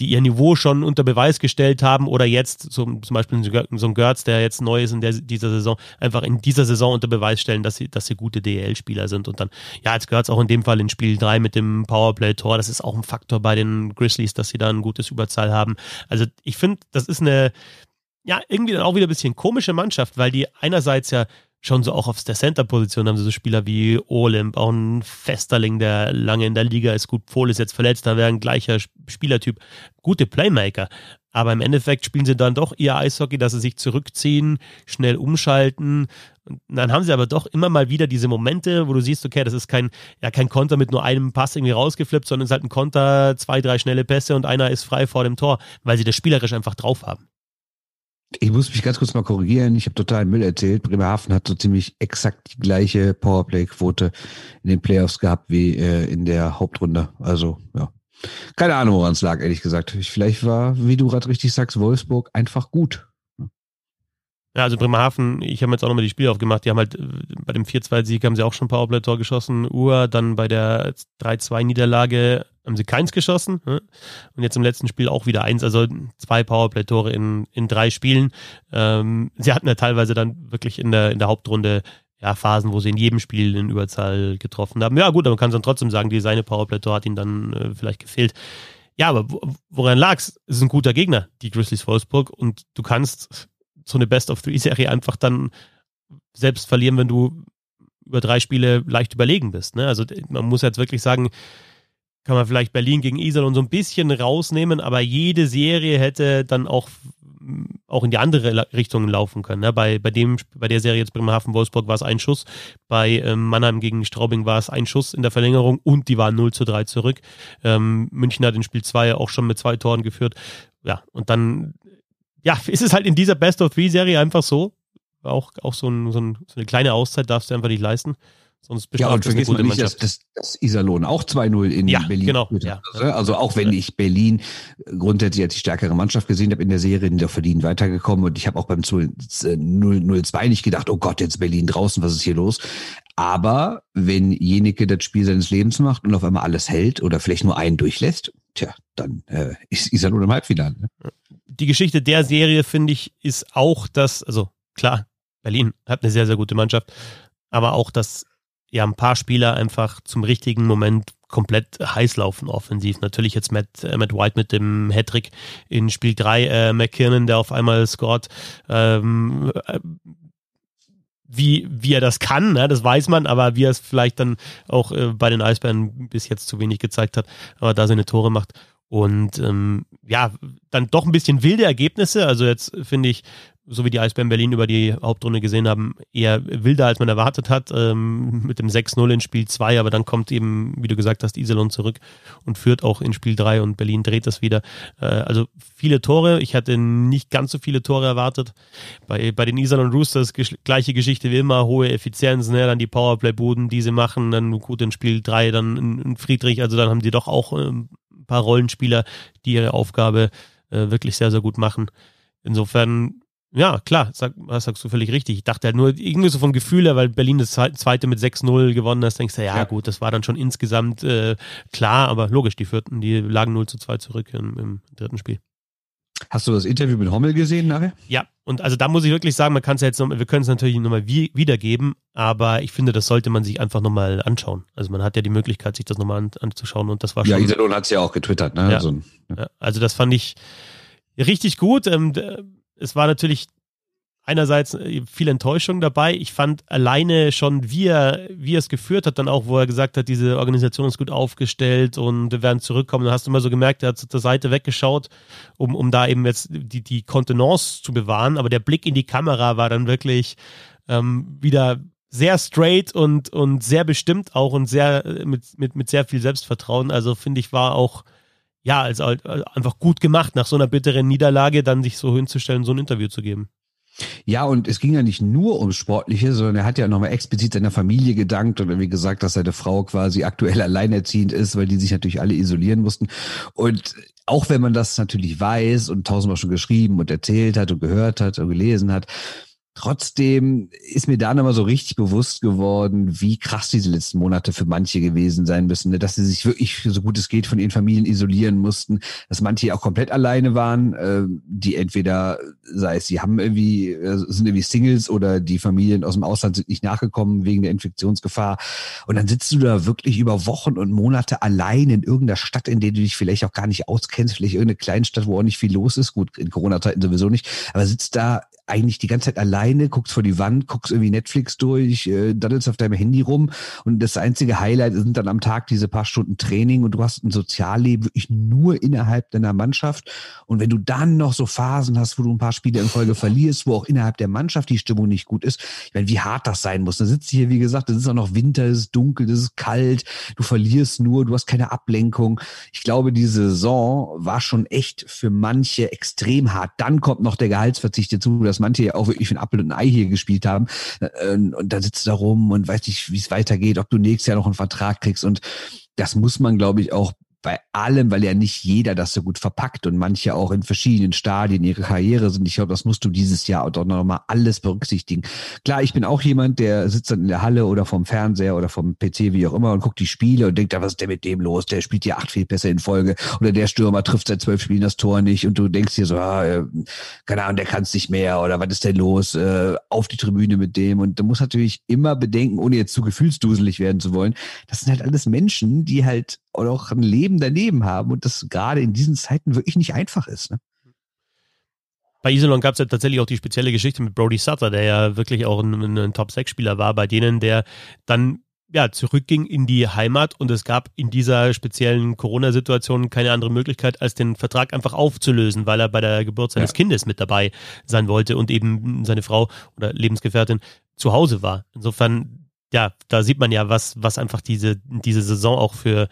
die ihr Niveau schon unter Beweis gestellt haben oder jetzt so, zum Beispiel so ein Götz, der jetzt neu ist in der, dieser Saison, einfach in dieser Saison unter Beweis stellen, dass sie, dass sie gute DL-Spieler sind. Und dann, ja, jetzt gehört es auch in dem Fall in Spiel 3 mit dem Powerplay-Tor. Das ist auch ein Faktor bei den Grizzlies, dass sie da ein gutes Überzahl haben. Also ich finde, das ist eine, ja, irgendwie dann auch wieder ein bisschen komische Mannschaft, weil die einerseits ja schon so auch auf der Center-Position haben sie so Spieler wie Olimp, auch ein Festerling, der lange in der Liga ist. Gut, Pol ist jetzt verletzt, da wäre ein gleicher Spielertyp. Gute Playmaker. Aber im Endeffekt spielen sie dann doch ihr Eishockey, dass sie sich zurückziehen, schnell umschalten. Und dann haben sie aber doch immer mal wieder diese Momente, wo du siehst, okay, das ist kein, ja, kein Konter mit nur einem Pass irgendwie rausgeflippt, sondern es ist halt ein Konter, zwei, drei schnelle Pässe und einer ist frei vor dem Tor, weil sie das spielerisch einfach drauf haben. Ich muss mich ganz kurz mal korrigieren. Ich habe total Müll erzählt. Bremerhaven hat so ziemlich exakt die gleiche Powerplay-Quote in den Playoffs gehabt wie äh, in der Hauptrunde. Also, ja. Keine Ahnung, woran es lag, ehrlich gesagt. Ich, vielleicht war, wie du gerade richtig sagst, Wolfsburg einfach gut. Ja, also Bremerhaven, ich habe jetzt auch nochmal die Spiele aufgemacht, die haben halt äh, bei dem 4-2-Sieg haben sie auch schon Powerplay-Tor geschossen. Uhr, dann bei der 3-2-Niederlage haben sie keins geschossen. Ne? Und jetzt im letzten Spiel auch wieder eins, also zwei Powerplay-Tore in, in drei Spielen. Ähm, sie hatten ja teilweise dann wirklich in der, in der Hauptrunde ja, Phasen, wo sie in jedem Spiel in Überzahl getroffen haben. Ja, gut, aber man kann dann trotzdem sagen, die seine Powerplay-Tor hat ihnen dann äh, vielleicht gefehlt. Ja, aber woran lag's? Es ist ein guter Gegner, die Grizzlies Wolfsburg, und du kannst so eine Best-of-Three-Serie einfach dann selbst verlieren, wenn du über drei Spiele leicht überlegen bist. Ne? Also man muss jetzt wirklich sagen, kann man vielleicht Berlin gegen Iserlohn so ein bisschen rausnehmen, aber jede Serie hätte dann auch auch in die andere Richtung laufen können. Ne? Bei, bei, dem, bei der Serie jetzt Bremerhaven-Wolfsburg war es ein Schuss, bei ähm, Mannheim gegen Straubing war es ein Schuss in der Verlängerung und die waren 0 zu 3 zurück. Ähm, München hat in Spiel 2 auch schon mit zwei Toren geführt. Ja, und dann ja, ist es halt in dieser Best of Three Serie einfach so. Auch, auch so, ein, so, ein, so eine kleine Auszeit darfst du einfach nicht leisten. Sonst ja, und vergiss mal nicht, dass, dass, dass Iserlohn auch 2-0 in ja, Berlin genau, ja, Also auch wenn ich Berlin grundsätzlich als die stärkere Mannschaft gesehen habe in der Serie, sind doch verdient weitergekommen und ich habe auch beim 0-2 nicht gedacht, oh Gott, jetzt Berlin draußen, was ist hier los? Aber wenn Jenike das Spiel seines Lebens macht und auf einmal alles hält oder vielleicht nur einen durchlässt, tja, dann äh, ist Iserlohn im Halbfinale. Ne? Die Geschichte der Serie, finde ich, ist auch, dass, also klar, Berlin hat eine sehr, sehr gute Mannschaft, aber auch, dass ja ein paar Spieler einfach zum richtigen Moment komplett heiß laufen offensiv. Natürlich jetzt Matt, äh, Matt White mit dem Hattrick in Spiel 3, äh, McKinnon, der auf einmal scored. Ähm, äh, wie, wie er das kann, ne, das weiß man, aber wie er es vielleicht dann auch äh, bei den Eisbären bis jetzt zu wenig gezeigt hat, aber da seine Tore macht. Und ähm, ja, dann doch ein bisschen wilde Ergebnisse. Also jetzt finde ich, so wie die Eisbären Berlin über die Hauptrunde gesehen haben, eher wilder, als man erwartet hat, ähm, mit dem 6-0 in Spiel 2, aber dann kommt eben, wie du gesagt hast, Iserlohn zurück und führt auch in Spiel 3 und Berlin dreht das wieder. Äh, also viele Tore, ich hatte nicht ganz so viele Tore erwartet. Bei, bei den Iserlohn Roosters gleiche Geschichte wie immer, hohe Effizienz, ne? dann die Powerplay-Buden, die sie machen, dann gut in Spiel 3, dann in Friedrich, also dann haben sie doch auch äh, ein paar Rollenspieler, die ihre Aufgabe äh, wirklich sehr, sehr gut machen. Insofern ja, klar, sag, das sagst du völlig richtig. Ich dachte halt nur irgendwie so von Gefühl her, weil Berlin das zweite mit 6-0 gewonnen hat, denkst du, ja, ja, gut, das war dann schon insgesamt äh, klar, aber logisch, die vierten, die lagen 0 zu 2 zurück im, im dritten Spiel. Hast du das Interview mit Hommel gesehen nachher? Ja, und also da muss ich wirklich sagen, man kann es ja jetzt noch, wir können es natürlich nochmal wie, wiedergeben, aber ich finde, das sollte man sich einfach nochmal anschauen. Also man hat ja die Möglichkeit, sich das nochmal an, anzuschauen und das war schon. Ja, Iserlohn hat es ja auch getwittert, ne? Ja, also, ja. also das fand ich richtig gut. Ähm, es war natürlich einerseits äh, viel Enttäuschung dabei. Ich fand alleine schon, wie er, wie er es geführt hat, dann auch, wo er gesagt hat, diese Organisation ist gut aufgestellt und wir werden zurückkommen. Dann hast du immer so gemerkt, er hat zur Seite weggeschaut, um, um da eben jetzt die, die Kontenance zu bewahren. Aber der Blick in die Kamera war dann wirklich ähm, wieder sehr straight und, und sehr bestimmt auch und sehr äh, mit, mit, mit sehr viel Selbstvertrauen. Also finde ich, war auch ja, also einfach gut gemacht, nach so einer bitteren Niederlage dann sich so hinzustellen, so ein Interview zu geben. Ja, und es ging ja nicht nur ums Sportliche, sondern er hat ja nochmal explizit seiner Familie gedankt und irgendwie gesagt, dass seine Frau quasi aktuell alleinerziehend ist, weil die sich natürlich alle isolieren mussten. Und auch wenn man das natürlich weiß und tausendmal schon geschrieben und erzählt hat und gehört hat und gelesen hat, Trotzdem ist mir da nochmal so richtig bewusst geworden, wie krass diese letzten Monate für manche gewesen sein müssen, ne? dass sie sich wirklich so gut es geht von ihren Familien isolieren mussten, dass manche auch komplett alleine waren, äh, die entweder, sei es, sie haben irgendwie, äh, sind irgendwie Singles oder die Familien aus dem Ausland sind nicht nachgekommen wegen der Infektionsgefahr. Und dann sitzt du da wirklich über Wochen und Monate allein in irgendeiner Stadt, in der du dich vielleicht auch gar nicht auskennst, vielleicht irgendeine Kleinstadt, wo auch nicht viel los ist, gut, in Corona-Zeiten sowieso nicht, aber sitzt da eigentlich die ganze Zeit alleine, guckst vor die Wand, guckst irgendwie Netflix durch, äh, daddelst auf deinem Handy rum und das einzige Highlight sind dann am Tag diese paar Stunden Training und du hast ein Sozialleben wirklich nur innerhalb deiner Mannschaft und wenn du dann noch so Phasen hast, wo du ein paar Spiele in Folge verlierst, wo auch innerhalb der Mannschaft die Stimmung nicht gut ist, ich meine, wie hart das sein muss. Da sitzt hier, wie gesagt, es ist auch noch Winter, es ist dunkel, es ist kalt, du verlierst nur, du hast keine Ablenkung. Ich glaube, die Saison war schon echt für manche extrem hart. Dann kommt noch der Gehaltsverzicht dazu, dass manche ja auch wirklich für ein Apfel und ein Ei hier gespielt haben. Äh, und da sitzt du da rum und weiß nicht, wie es weitergeht, ob du nächstes Jahr noch einen Vertrag kriegst. Und das muss man, glaube ich, auch bei allem, weil ja nicht jeder das so gut verpackt und manche auch in verschiedenen Stadien ihre Karriere sind. Ich glaube, das musst du dieses Jahr auch noch mal alles berücksichtigen. Klar, ich bin auch jemand, der sitzt dann in der Halle oder vom Fernseher oder vom PC, wie auch immer, und guckt die Spiele und denkt, da was ist denn mit dem los? Der spielt ja acht Fehlpässe in Folge oder der Stürmer trifft seit zwölf Spielen das Tor nicht und du denkst dir so, ah, äh, keine Ahnung, der kann es nicht mehr oder was ist denn los? Äh, auf die Tribüne mit dem. Und du musst natürlich immer bedenken, ohne jetzt zu gefühlsduselig werden zu wollen, das sind halt alles Menschen, die halt auch ein Leben daneben haben und das gerade in diesen Zeiten wirklich nicht einfach ist. Ne? Bei Iserlohn gab es ja tatsächlich auch die spezielle Geschichte mit Brody Sutter, der ja wirklich auch ein, ein Top-6-Spieler war, bei denen der dann ja, zurückging in die Heimat und es gab in dieser speziellen Corona-Situation keine andere Möglichkeit, als den Vertrag einfach aufzulösen, weil er bei der Geburt seines ja. Kindes mit dabei sein wollte und eben seine Frau oder Lebensgefährtin zu Hause war. Insofern, ja, da sieht man ja, was, was einfach diese, diese Saison auch für,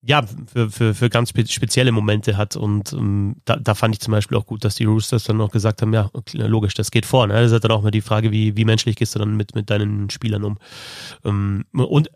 ja, für, für, für ganz spezielle Momente hat. Und ähm, da, da fand ich zum Beispiel auch gut, dass die Roosters dann noch gesagt haben, ja, logisch, das geht vor. Ne? Das ist dann auch mal die Frage, wie, wie menschlich gehst du dann mit, mit deinen Spielern um. Ähm, und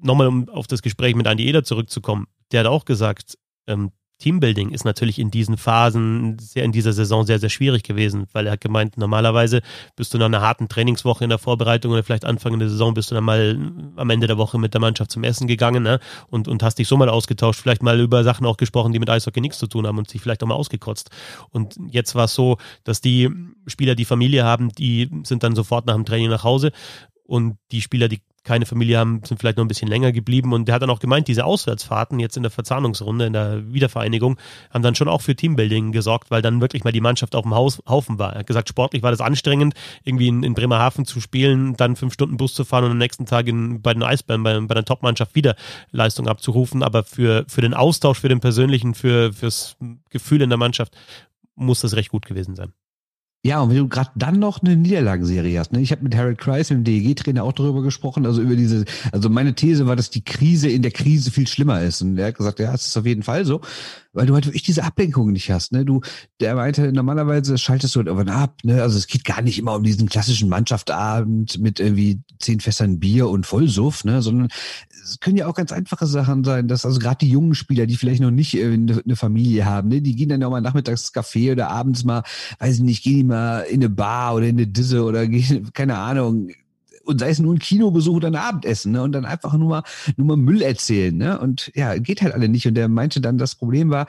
nochmal, um auf das Gespräch mit Andy Eder zurückzukommen, der hat auch gesagt, ähm, Teambuilding ist natürlich in diesen Phasen sehr in dieser Saison sehr, sehr schwierig gewesen, weil er hat gemeint, normalerweise bist du nach einer harten Trainingswoche in der Vorbereitung oder vielleicht Anfang der Saison bist du dann mal am Ende der Woche mit der Mannschaft zum Essen gegangen ne? und, und hast dich so mal ausgetauscht, vielleicht mal über Sachen auch gesprochen, die mit Eishockey nichts zu tun haben und sich vielleicht auch mal ausgekotzt. Und jetzt war es so, dass die Spieler, die Familie haben, die sind dann sofort nach dem Training nach Hause und die Spieler, die keine Familie haben, sind vielleicht noch ein bisschen länger geblieben. Und der hat dann auch gemeint, diese Auswärtsfahrten jetzt in der Verzahnungsrunde, in der Wiedervereinigung, haben dann schon auch für Teambuilding gesorgt, weil dann wirklich mal die Mannschaft auf dem Haus, Haufen war. Er hat gesagt, sportlich war das anstrengend, irgendwie in, in Bremerhaven zu spielen, dann fünf Stunden Bus zu fahren und am nächsten Tag in, bei den Eisbären, bei, bei der Topmannschaft wieder Leistung abzurufen. Aber für, für den Austausch, für den persönlichen, für, fürs Gefühl in der Mannschaft muss das recht gut gewesen sein. Ja, und wenn du gerade dann noch eine Niederlagenserie hast, ne? Ich habe mit Harold Kreis, dem DEG-Trainer, auch darüber gesprochen, also über diese, also meine These war, dass die Krise in der Krise viel schlimmer ist. Und er hat gesagt, ja, es ist auf jeden Fall so, weil du halt wirklich diese Ablenkung nicht hast, ne? Du, der meinte, normalerweise schaltest du halt irgendwann ab, ne? Also es geht gar nicht immer um diesen klassischen Mannschaftabend mit irgendwie zehn Fässern Bier und Vollsuff, ne? Sondern es können ja auch ganz einfache Sachen sein, dass also gerade die jungen Spieler, die vielleicht noch nicht äh, eine Familie haben, ne, die gehen dann ja auch mal nachmittags ins Café oder abends mal, weiß ich nicht, gehen die mal in eine Bar oder in eine Disse oder gehen, keine Ahnung, und sei es nur ein Kinobesuch oder ein Abendessen, ne? Und dann einfach nur mal, nur mal Müll erzählen, ne? Und ja, geht halt alle nicht. Und der meinte dann, das Problem war,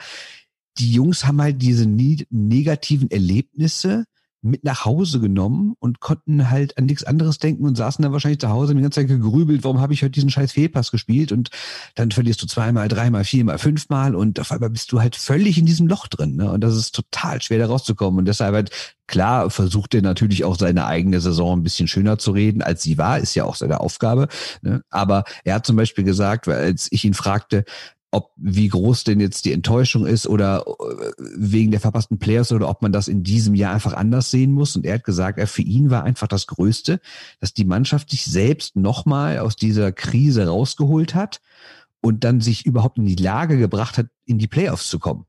die Jungs haben halt diese negativen Erlebnisse mit nach Hause genommen und konnten halt an nichts anderes denken und saßen dann wahrscheinlich zu Hause und die ganze Zeit gegrübelt, warum habe ich heute diesen scheiß Fehlpass gespielt und dann verlierst du zweimal, dreimal, viermal, fünfmal und auf einmal bist du halt völlig in diesem Loch drin ne? und das ist total schwer da rauszukommen und deshalb halt klar versucht er natürlich auch seine eigene Saison ein bisschen schöner zu reden, als sie war, ist ja auch seine Aufgabe, ne? aber er hat zum Beispiel gesagt, weil als ich ihn fragte, ob wie groß denn jetzt die Enttäuschung ist oder äh, wegen der verpassten Players oder ob man das in diesem Jahr einfach anders sehen muss. Und er hat gesagt, er für ihn war einfach das Größte, dass die Mannschaft sich selbst nochmal aus dieser Krise rausgeholt hat und dann sich überhaupt in die Lage gebracht hat, in die Playoffs zu kommen.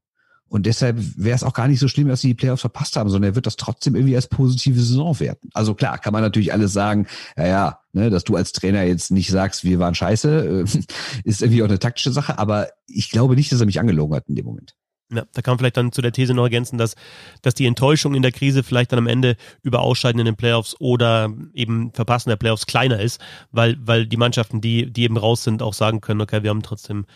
Und deshalb wäre es auch gar nicht so schlimm, dass sie die Playoffs verpasst haben, sondern er wird das trotzdem irgendwie als positive Saison werten. Also klar, kann man natürlich alles sagen, ja, ja, ne, dass du als Trainer jetzt nicht sagst, wir waren scheiße, äh, ist irgendwie auch eine taktische Sache, aber ich glaube nicht, dass er mich angelogen hat in dem Moment. Ja, da kann man vielleicht dann zu der These noch ergänzen, dass, dass die Enttäuschung in der Krise vielleicht dann am Ende über Ausscheiden in den Playoffs oder eben Verpassen der Playoffs kleiner ist, weil, weil die Mannschaften, die, die eben raus sind, auch sagen können, okay, wir haben trotzdem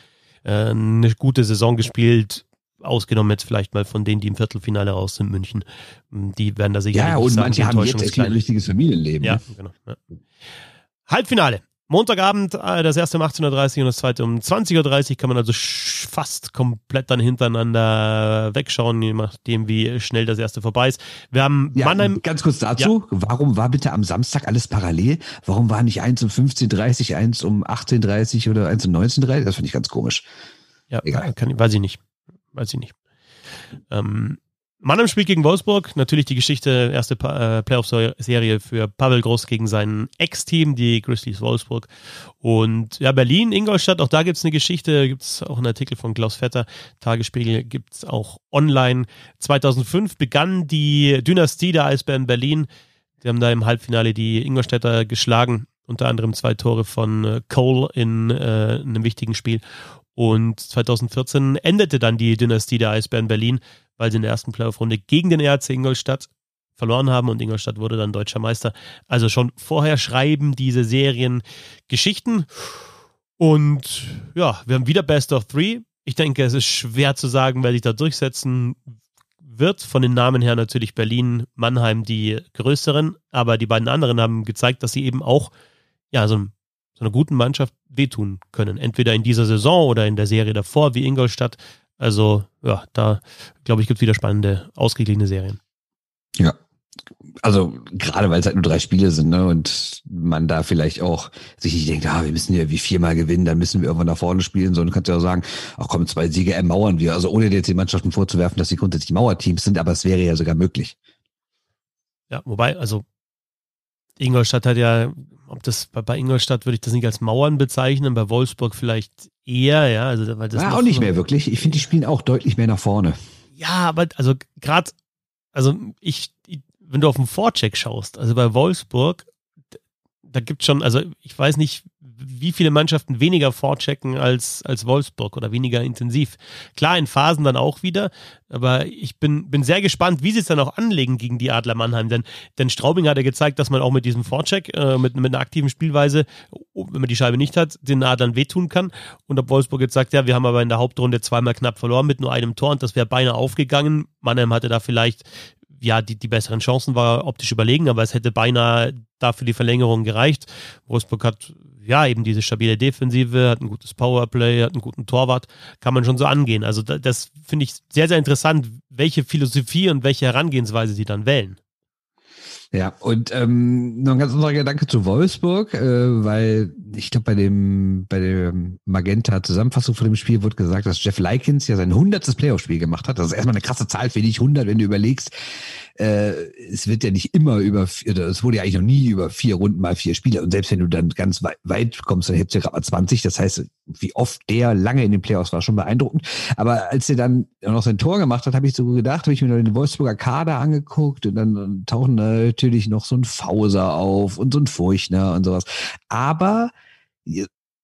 äh, eine gute Saison gespielt, ausgenommen jetzt vielleicht mal von denen, die im Viertelfinale raus sind, München. Die werden da sicher. Ja, und sagen, manche haben jetzt echt ein richtiges Familienleben. Ja, ne? genau. Ja. Halbfinale. Montagabend, äh, das erste um 18.30 Uhr und das zweite um 20.30 Uhr kann man also fast komplett dann hintereinander wegschauen, je nachdem, wie schnell das erste vorbei ist. Wir haben ja, Mannheim. Ganz kurz dazu, ja. warum war bitte am Samstag alles parallel? Warum war nicht eins um 15.30 Uhr, eins um 18.30 Uhr oder eins um 19.30 Uhr? Das finde ich ganz komisch. Ja, Egal. Kann, weiß ich nicht weiß ich nicht. Ähm, Mannheim spielt gegen Wolfsburg. Natürlich die Geschichte, erste äh, Playoff-Serie für Pavel Groß gegen sein Ex-Team, die Grizzlies Wolfsburg. Und ja, Berlin, Ingolstadt, auch da gibt es eine Geschichte, gibt es auch einen Artikel von Klaus Vetter, Tagesspiegel gibt es auch online. 2005 begann die Dynastie der Eisbären Berlin. Die haben da im Halbfinale die Ingolstädter geschlagen, unter anderem zwei Tore von äh, Cole in äh, einem wichtigen Spiel. Und 2014 endete dann die Dynastie der Eisbären Berlin, weil sie in der ersten Playoff-Runde gegen den RC Ingolstadt verloren haben und Ingolstadt wurde dann deutscher Meister. Also schon vorher schreiben diese Serien Geschichten. Und ja, wir haben wieder Best of Three. Ich denke, es ist schwer zu sagen, wer sich da durchsetzen wird. Von den Namen her natürlich Berlin, Mannheim die größeren, aber die beiden anderen haben gezeigt, dass sie eben auch ja so ein so einer guten Mannschaft wehtun können. Entweder in dieser Saison oder in der Serie davor wie Ingolstadt. Also ja, da glaube ich, gibt es wieder spannende, ausgeglichene Serien. Ja, also gerade weil es halt nur drei Spiele sind, ne, und man da vielleicht auch sich nicht denkt, ah, wir müssen ja wie viermal gewinnen, dann müssen wir irgendwann nach vorne spielen, sondern kannst ja auch sagen, ach komm, zwei Siege ermauern wir. Also ohne jetzt die Mannschaften vorzuwerfen, dass sie grundsätzlich Mauerteams sind, aber es wäre ja sogar möglich. Ja, wobei, also Ingolstadt hat ja, ob das bei, bei Ingolstadt würde ich das nicht als Mauern bezeichnen, bei Wolfsburg vielleicht eher, ja. Also, weil das ja, auch nicht mehr wirklich. Ich finde, die spielen auch deutlich mehr nach vorne. Ja, aber also gerade, also ich, wenn du auf den Vorcheck schaust, also bei Wolfsburg, da gibt schon, also ich weiß nicht, wie viele Mannschaften weniger vorchecken als, als Wolfsburg oder weniger intensiv. Klar, in Phasen dann auch wieder, aber ich bin, bin sehr gespannt, wie sie es dann auch anlegen gegen die Adler Mannheim. Denn, denn Straubing hat ja gezeigt, dass man auch mit diesem Vorcheck, äh, mit, mit einer aktiven Spielweise, wenn man die Scheibe nicht hat, den Adlern wehtun kann. Und ob Wolfsburg jetzt sagt, ja, wir haben aber in der Hauptrunde zweimal knapp verloren mit nur einem Tor und das wäre beinahe aufgegangen. Mannheim hatte da vielleicht ja, die, die besseren Chancen war optisch überlegen, aber es hätte beinahe dafür die Verlängerung gereicht. Wolfsburg hat ja, eben diese stabile Defensive, hat ein gutes Powerplay, hat einen guten Torwart, kann man schon so angehen. Also das, das finde ich sehr, sehr interessant, welche Philosophie und welche Herangehensweise sie dann wählen. Ja, und ähm, noch ein ganz anderer Gedanke zu Wolfsburg, äh, weil ich glaube, bei dem bei der Magenta-Zusammenfassung von dem Spiel wurde gesagt, dass Jeff Likens ja sein hundertstes Playoff-Spiel gemacht hat. Das ist erstmal eine krasse Zahl für dich, 100, wenn du überlegst, äh, es wird ja nicht immer über, oder es wurde ja eigentlich noch nie über vier Runden mal vier Spiele. Und selbst wenn du dann ganz weit, kommst, dann hättest du ja gerade mal 20. Das heißt, wie oft der lange in den Playoffs war, schon beeindruckend. Aber als er dann noch sein Tor gemacht hat, habe ich so gedacht, habe ich mir noch den Wolfsburger Kader angeguckt und dann tauchen natürlich noch so ein Fauser auf und so ein Furchner und sowas. Aber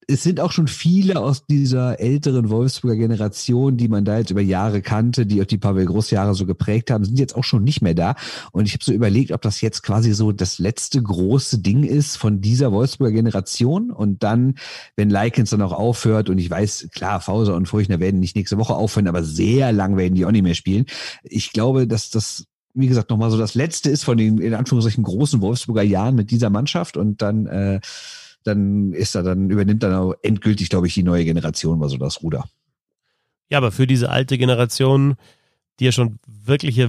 es sind auch schon viele aus dieser älteren Wolfsburger Generation, die man da jetzt über Jahre kannte, die auch die Pavel Groß Jahre so geprägt haben, sind jetzt auch schon nicht mehr da. Und ich habe so überlegt, ob das jetzt quasi so das letzte große Ding ist von dieser Wolfsburger Generation. Und dann, wenn Likens dann auch aufhört, und ich weiß, klar, Fauser und Furchner werden nicht nächste Woche aufhören, aber sehr lang werden die auch nicht mehr spielen. Ich glaube, dass das wie gesagt, nochmal so das letzte ist von den, in Anführungszeichen, großen Wolfsburger Jahren mit dieser Mannschaft und dann äh, dann ist er dann, übernimmt dann auch endgültig, glaube ich, die neue Generation mal so das Ruder. Ja, aber für diese alte Generation, die ja schon wirklich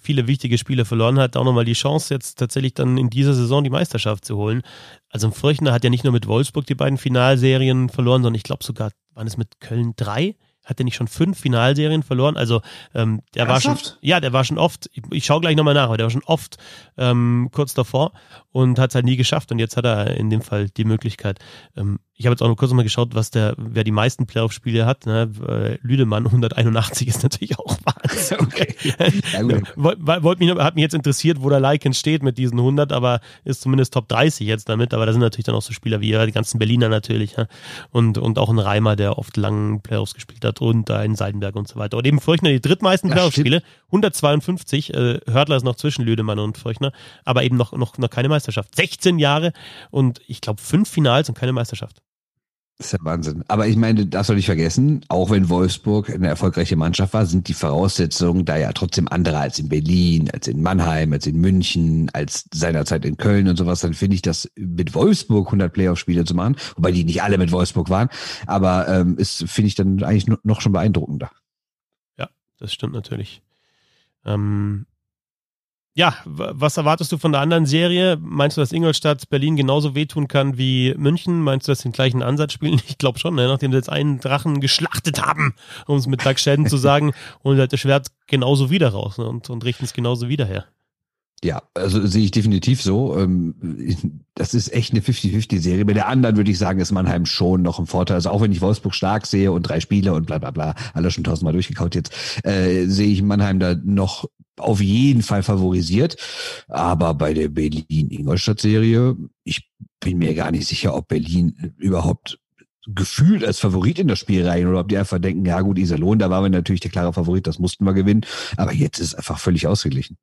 viele wichtige Spiele verloren hat, auch nochmal die Chance, jetzt tatsächlich dann in dieser Saison die Meisterschaft zu holen. Also Fürchner hat ja nicht nur mit Wolfsburg die beiden Finalserien verloren, sondern ich glaube sogar, waren es mit Köln drei? Hat er nicht schon fünf Finalserien verloren? Also ähm, der Ernsthaft? war schon, ja, der war schon oft, ich, ich schaue gleich nochmal nach, aber der war schon oft ähm, kurz davor und hat es halt nie geschafft und jetzt hat er in dem Fall die Möglichkeit. Ähm, ich habe jetzt auch noch kurz mal geschaut, was der, wer die meisten Playoff-Spiele hat. Ne? Lüdemann 181 ist natürlich auch Wahnsinn. Okay. Ja, Wollt mich, hat mich jetzt interessiert, wo der Like entsteht mit diesen 100, aber ist zumindest Top 30 jetzt damit. Aber da sind natürlich dann auch so Spieler wie die ganzen Berliner natürlich ja? und, und auch ein Reimer, der oft langen Playoffs gespielt hat und ein Seidenberg und so weiter. Und eben Furchner die drittmeisten Playoff-Spiele, 152. Äh, Hörtler ist noch zwischen Lüdemann und Furchner, aber eben noch, noch, noch keine Meisterschaft. 16 Jahre und ich glaube fünf Finals und keine Meisterschaft. Das ist ja Wahnsinn. Aber ich meine, das soll ich vergessen, auch wenn Wolfsburg eine erfolgreiche Mannschaft war, sind die Voraussetzungen da ja trotzdem andere als in Berlin, als in Mannheim, als in München, als seinerzeit in Köln und sowas. Dann finde ich das mit Wolfsburg 100 Playoff-Spiele zu machen, wobei die nicht alle mit Wolfsburg waren, aber ähm, ist, finde ich dann eigentlich noch schon beeindruckender. Ja, das stimmt natürlich. Ähm, ja, was erwartest du von der anderen Serie? Meinst du, dass Ingolstadt Berlin genauso wehtun kann wie München? Meinst du, dass sie den gleichen Ansatz spielen? Ich glaube schon, ne? nachdem sie jetzt einen Drachen geschlachtet haben, um es mit Doug Sheldon zu sagen, und halt das Schwert genauso wieder raus ne? und, und richten es genauso wieder her. Ja, also sehe ich definitiv so. Ähm, das ist echt eine 50-50-Serie. Bei der anderen würde ich sagen, ist Mannheim schon noch ein Vorteil. Also auch wenn ich Wolfsburg stark sehe und drei Spiele und bla bla bla, alle schon tausendmal durchgekaut jetzt, äh, sehe ich Mannheim da noch auf jeden Fall favorisiert. Aber bei der Berlin-Ingolstadt-Serie, ich bin mir gar nicht sicher, ob Berlin überhaupt gefühlt als Favorit in das Spiel rein oder ob die einfach denken, ja gut, Iserlohn, da waren wir natürlich der klare Favorit, das mussten wir gewinnen. Aber jetzt ist es einfach völlig ausgeglichen.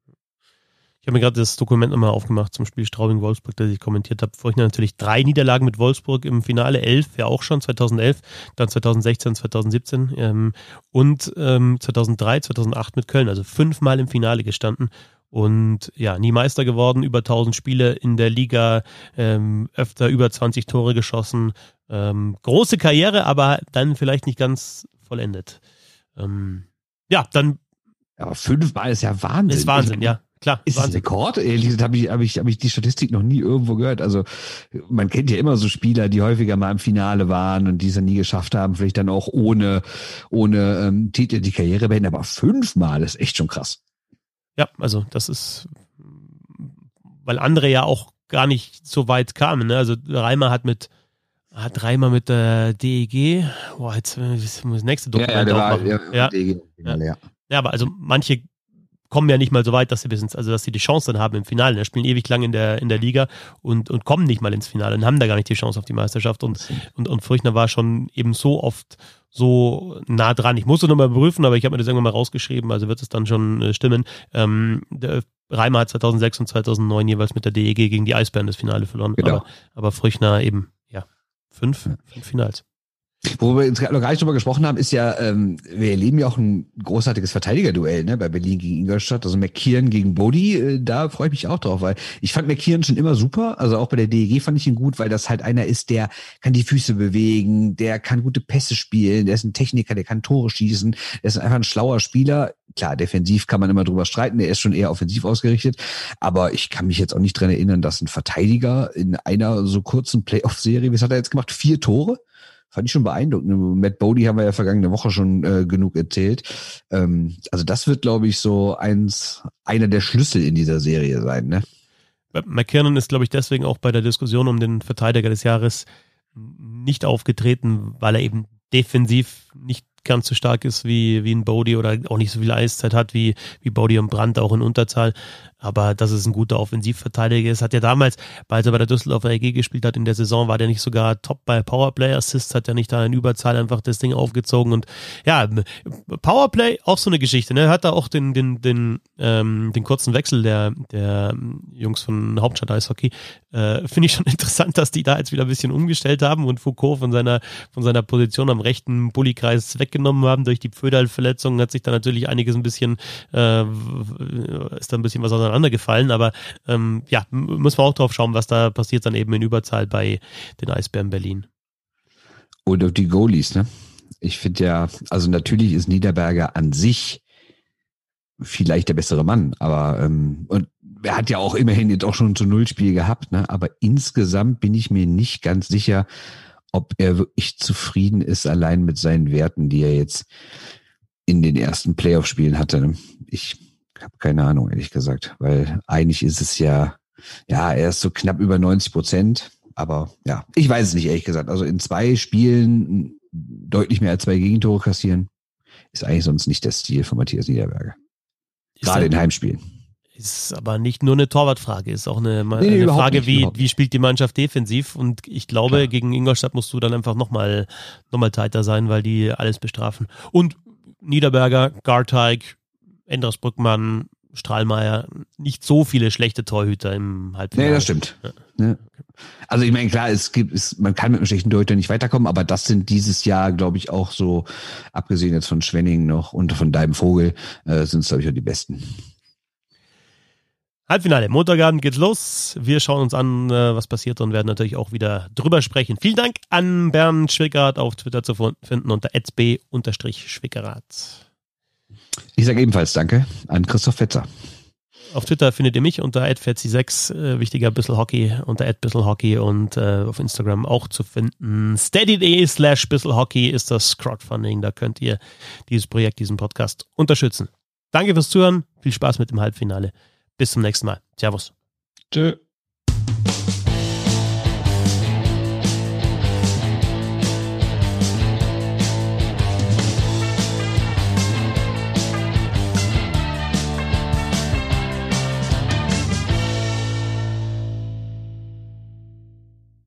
Ich habe mir gerade das Dokument nochmal aufgemacht zum Spiel Straubing-Wolfsburg, das ich kommentiert habe. Vorhin natürlich drei Niederlagen mit Wolfsburg im Finale, elf ja auch schon, 2011, dann 2016, 2017 ähm, und ähm, 2003, 2008 mit Köln, also fünfmal im Finale gestanden und ja, nie Meister geworden, über 1000 Spiele in der Liga, ähm, öfter über 20 Tore geschossen. Ähm, große Karriere, aber dann vielleicht nicht ganz vollendet. Ähm, ja, dann aber fünfmal ist ja Wahnsinn. Ist Wahnsinn, ja. Klar. Ist Wahnsinn. das Rekord? Ehrlich gesagt habe ich, hab ich, hab ich die Statistik noch nie irgendwo gehört. Also man kennt ja immer so Spieler, die häufiger mal im Finale waren und die es dann nie geschafft haben, vielleicht dann auch ohne, ohne ähm, Titel die Karriere beenden. Aber fünfmal ist echt schon krass. Ja, also das ist, weil andere ja auch gar nicht so weit kamen. Ne? Also Reimer hat mit hat dreimal mit der DEG. Boah, jetzt muss das nächste Dokument ja, ja, war, ja, ja. DEG, ja. ja, aber also manche kommen ja nicht mal so weit, dass sie bis ins, also dass sie die Chance dann haben im Finale. Die spielen ewig lang in der, in der Liga und, und kommen nicht mal ins Finale und haben da gar nicht die Chance auf die Meisterschaft. Und, und, und Früchner war schon eben so oft so nah dran. Ich musste nochmal prüfen, aber ich habe mir das irgendwann mal rausgeschrieben, also wird es dann schon äh, stimmen. Ähm, der Reimer hat 2006 und 2009 jeweils mit der DEG gegen die Eisbären das Finale verloren. Genau. Aber, aber Früchner eben, ja, fünf, fünf Finals. Wo wir noch gar nicht drüber gesprochen haben, ist ja, ähm, wir erleben ja auch ein großartiges Verteidigerduell ne, bei Berlin gegen Ingolstadt. Also McKeon gegen Bodie, äh, da freue ich mich auch drauf, weil ich fand McKeon schon immer super. Also auch bei der DEG fand ich ihn gut, weil das halt einer ist, der kann die Füße bewegen, der kann gute Pässe spielen, der ist ein Techniker, der kann Tore schießen, der ist einfach ein schlauer Spieler. Klar, defensiv kann man immer drüber streiten, der ist schon eher offensiv ausgerichtet. Aber ich kann mich jetzt auch nicht dran erinnern, dass ein Verteidiger in einer so kurzen Playoff-Serie, was hat er jetzt gemacht? Vier Tore? Fand ich schon beeindruckend. Matt Bodie haben wir ja vergangene Woche schon äh, genug erzählt. Ähm, also das wird, glaube ich, so eins, einer der Schlüssel in dieser Serie sein. Ne? McKinnon ist, glaube ich, deswegen auch bei der Diskussion um den Verteidiger des Jahres nicht aufgetreten, weil er eben defensiv nicht ganz so stark ist wie, wie ein Bodie oder auch nicht so viel Eiszeit hat wie, wie Bodie und Brandt auch in Unterzahl. Aber dass es ein guter Offensivverteidiger ist, hat ja damals, als er bei der Düsseldorfer EG gespielt hat in der Saison, war der nicht sogar top bei Powerplay Assists, hat ja nicht da in Überzahl einfach das Ding aufgezogen und ja, Powerplay auch so eine Geschichte, ne? Hat da auch den, den, den, ähm, den kurzen Wechsel der, der Jungs von Hauptstadt Eishockey. Äh, Finde ich schon interessant, dass die da jetzt wieder ein bisschen umgestellt haben und Foucault von seiner, von seiner Position am rechten Bullykreis weggenommen haben durch die Pföderl-Verletzung, hat sich da natürlich einiges ein bisschen, äh, ist da ein bisschen was auseinander auseinandergefallen, aber ähm, ja, muss man auch drauf schauen, was da passiert dann eben in Überzahl bei den Eisbären Berlin. Oder die Goalies, ne? Ich finde ja, also natürlich ist Niederberger an sich vielleicht der bessere Mann, aber ähm, und er hat ja auch immerhin jetzt auch schon zu Nullspiel gehabt, ne? Aber insgesamt bin ich mir nicht ganz sicher, ob er wirklich zufrieden ist allein mit seinen Werten, die er jetzt in den ersten Playoff-Spielen hatte. Ich ich habe keine Ahnung, ehrlich gesagt, weil eigentlich ist es ja, ja, er ist so knapp über 90 Prozent, aber ja, ich weiß es nicht, ehrlich gesagt. Also in zwei Spielen deutlich mehr als zwei Gegentore kassieren, ist eigentlich sonst nicht der Stil von Matthias Niederberger. Gerade in Heimspielen. Ist aber nicht nur eine Torwartfrage, ist auch eine, nee, eine Frage, nicht, wie, wie spielt die Mannschaft defensiv. Und ich glaube, Klar. gegen Ingolstadt musst du dann einfach nochmal noch mal tighter sein, weil die alles bestrafen. Und Niederberger, Garteig, Endres Brückmann, Strahlmeier, nicht so viele schlechte Torhüter im Halbfinale. Nee, das stimmt. Ja. Also ich meine, klar, es gibt, es, man kann mit einem schlechten Torhüter nicht weiterkommen, aber das sind dieses Jahr, glaube ich, auch so, abgesehen jetzt von Schwenning noch und von deinem Vogel, äh, sind es, glaube ich, auch die besten. Halbfinale, Montagabend geht's los. Wir schauen uns an, äh, was passiert und werden natürlich auch wieder drüber sprechen. Vielen Dank an Bernd Schwickerath auf Twitter zu finden unter sb-schwickerath. Ich sage ebenfalls Danke an Christoph Fetzer. Auf Twitter findet ihr mich unter @fetzi6, äh, wichtiger Bissel Hockey unter Hockey und äh, auf Instagram auch zu finden. steady.de slash Hockey ist das Crowdfunding. Da könnt ihr dieses Projekt, diesen Podcast unterstützen. Danke fürs Zuhören. Viel Spaß mit dem Halbfinale. Bis zum nächsten Mal. Servus. Tschö.